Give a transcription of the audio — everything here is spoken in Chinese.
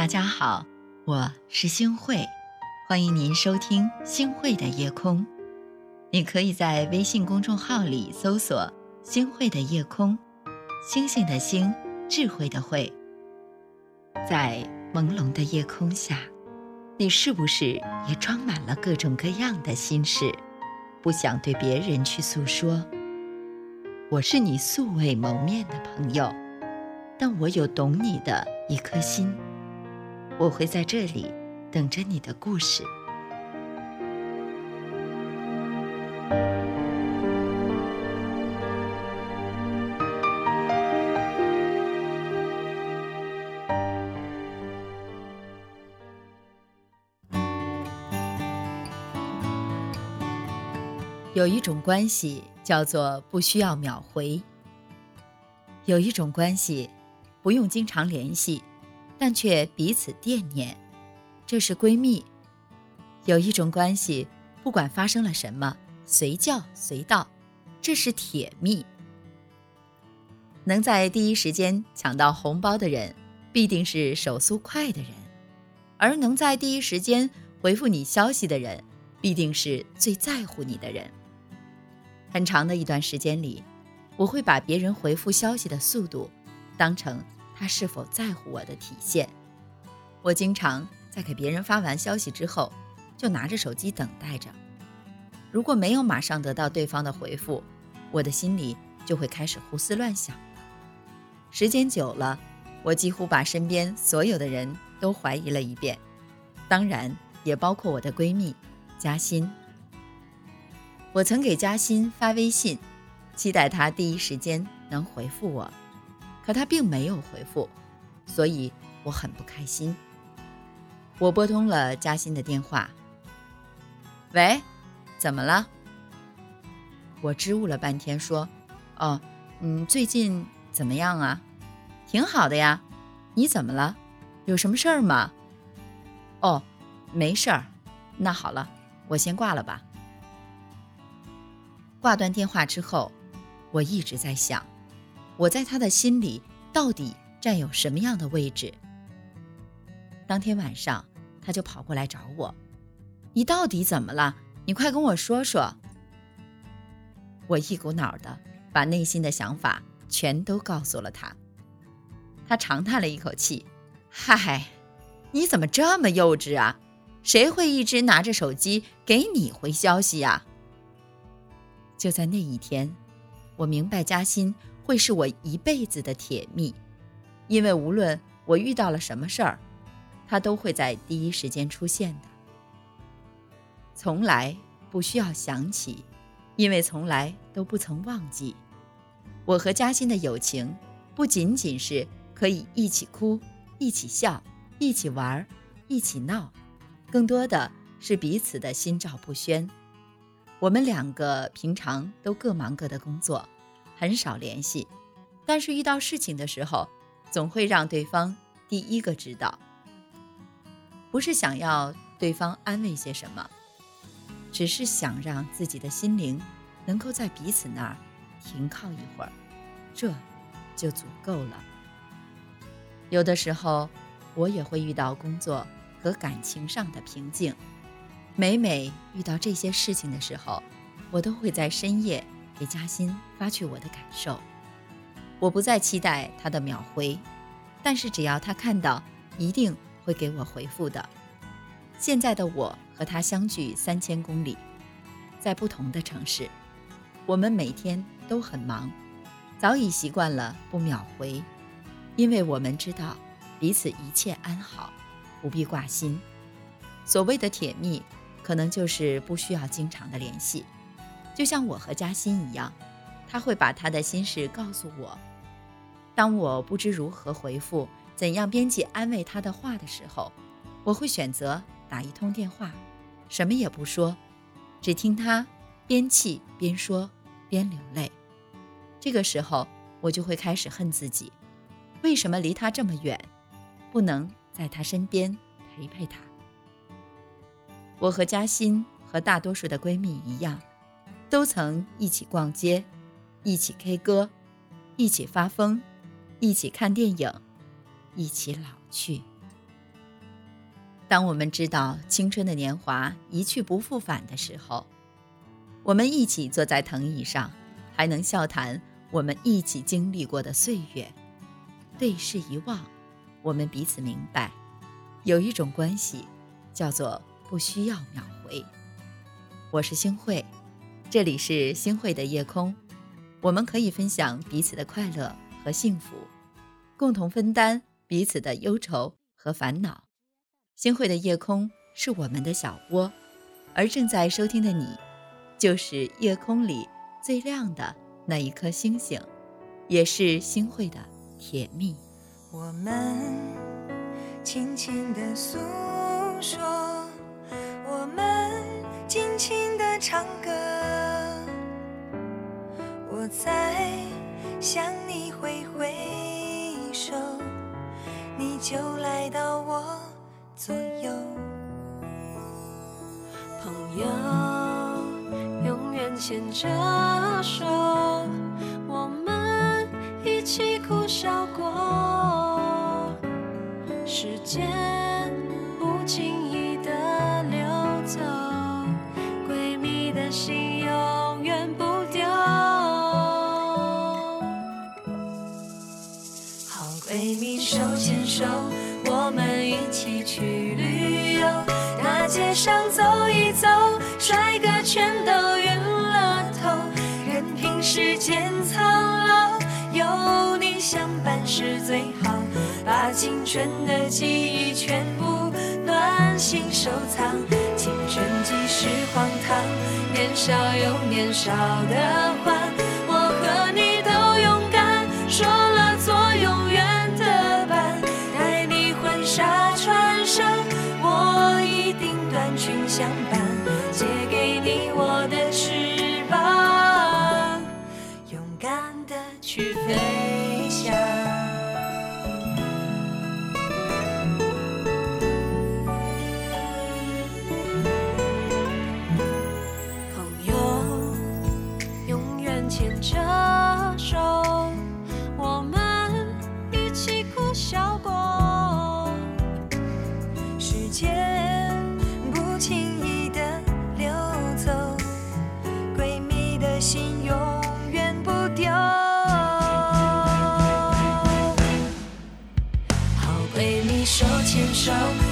大家好，我是星慧，欢迎您收听星慧的夜空。你可以在微信公众号里搜索“星慧的夜空”，星星的星，智慧的慧。在朦胧的夜空下，你是不是也装满了各种各样的心事，不想对别人去诉说？我是你素未谋面的朋友，但我有懂你的一颗心。我会在这里等着你的故事。有一种关系叫做不需要秒回，有一种关系不用经常联系。但却彼此惦念，这是闺蜜。有一种关系，不管发生了什么，随叫随到，这是铁蜜。能在第一时间抢到红包的人，必定是手速快的人；而能在第一时间回复你消息的人，必定是最在乎你的人。很长的一段时间里，我会把别人回复消息的速度当成。他是否在乎我的体现？我经常在给别人发完消息之后，就拿着手机等待着。如果没有马上得到对方的回复，我的心里就会开始胡思乱想时间久了，我几乎把身边所有的人都怀疑了一遍，当然也包括我的闺蜜嘉欣。我曾给嘉欣发微信，期待她第一时间能回复我。可他并没有回复，所以我很不开心。我拨通了嘉欣的电话。喂，怎么了？我支吾了半天，说：“哦，嗯，最近怎么样啊？挺好的呀。你怎么了？有什么事儿吗？”哦，没事儿。那好了，我先挂了吧。挂断电话之后，我一直在想。我在他的心里到底占有什么样的位置？当天晚上，他就跑过来找我：“你到底怎么了？你快跟我说说。”我一股脑的把内心的想法全都告诉了他。他长叹了一口气：“嗨，你怎么这么幼稚啊？谁会一直拿着手机给你回消息呀？”就在那一天，我明白嘉欣。会是我一辈子的铁蜜，因为无论我遇到了什么事儿，他都会在第一时间出现的，从来不需要想起，因为从来都不曾忘记。我和嘉欣的友情，不仅仅是可以一起哭、一起笑、一起玩、一起闹，更多的是彼此的心照不宣。我们两个平常都各忙各的工作。很少联系，但是遇到事情的时候，总会让对方第一个知道。不是想要对方安慰些什么，只是想让自己的心灵能够在彼此那儿停靠一会儿，这就足够了。有的时候，我也会遇到工作和感情上的瓶颈，每每遇到这些事情的时候，我都会在深夜。给嘉欣发去我的感受，我不再期待他的秒回，但是只要他看到，一定会给我回复的。现在的我和他相距三千公里，在不同的城市，我们每天都很忙，早已习惯了不秒回，因为我们知道彼此一切安好，不必挂心。所谓的甜蜜，可能就是不需要经常的联系。就像我和嘉欣一样，他会把他的心事告诉我。当我不知如何回复、怎样编辑安慰他的话的时候，我会选择打一通电话，什么也不说，只听他边气边说边流泪。这个时候，我就会开始恨自己，为什么离他这么远，不能在他身边陪陪他？我和嘉欣和大多数的闺蜜一样。都曾一起逛街，一起 K 歌，一起发疯，一起看电影，一起老去。当我们知道青春的年华一去不复返的时候，我们一起坐在藤椅上，还能笑谈我们一起经历过的岁月，对视一望，我们彼此明白，有一种关系，叫做不需要秒回。我是星慧，这里是星汇的夜空，我们可以分享彼此的快乐和幸福，共同分担彼此的忧愁和烦恼。星汇的夜空是我们的小窝，而正在收听的你。就是夜空里最亮的那一颗星星，也是星汇的甜蜜。我们轻轻地诉说，我在向你挥挥手，你就来到我左右，朋友。永远牵着手，我们一起哭笑过。时间手，我们一起去旅游，大街上走一走，帅哥全都晕。了头。任凭时间苍老，有你相伴是最好。把青春的记忆全部暖心收藏。青春即是荒唐，年少有年少的欢。群相伴。牵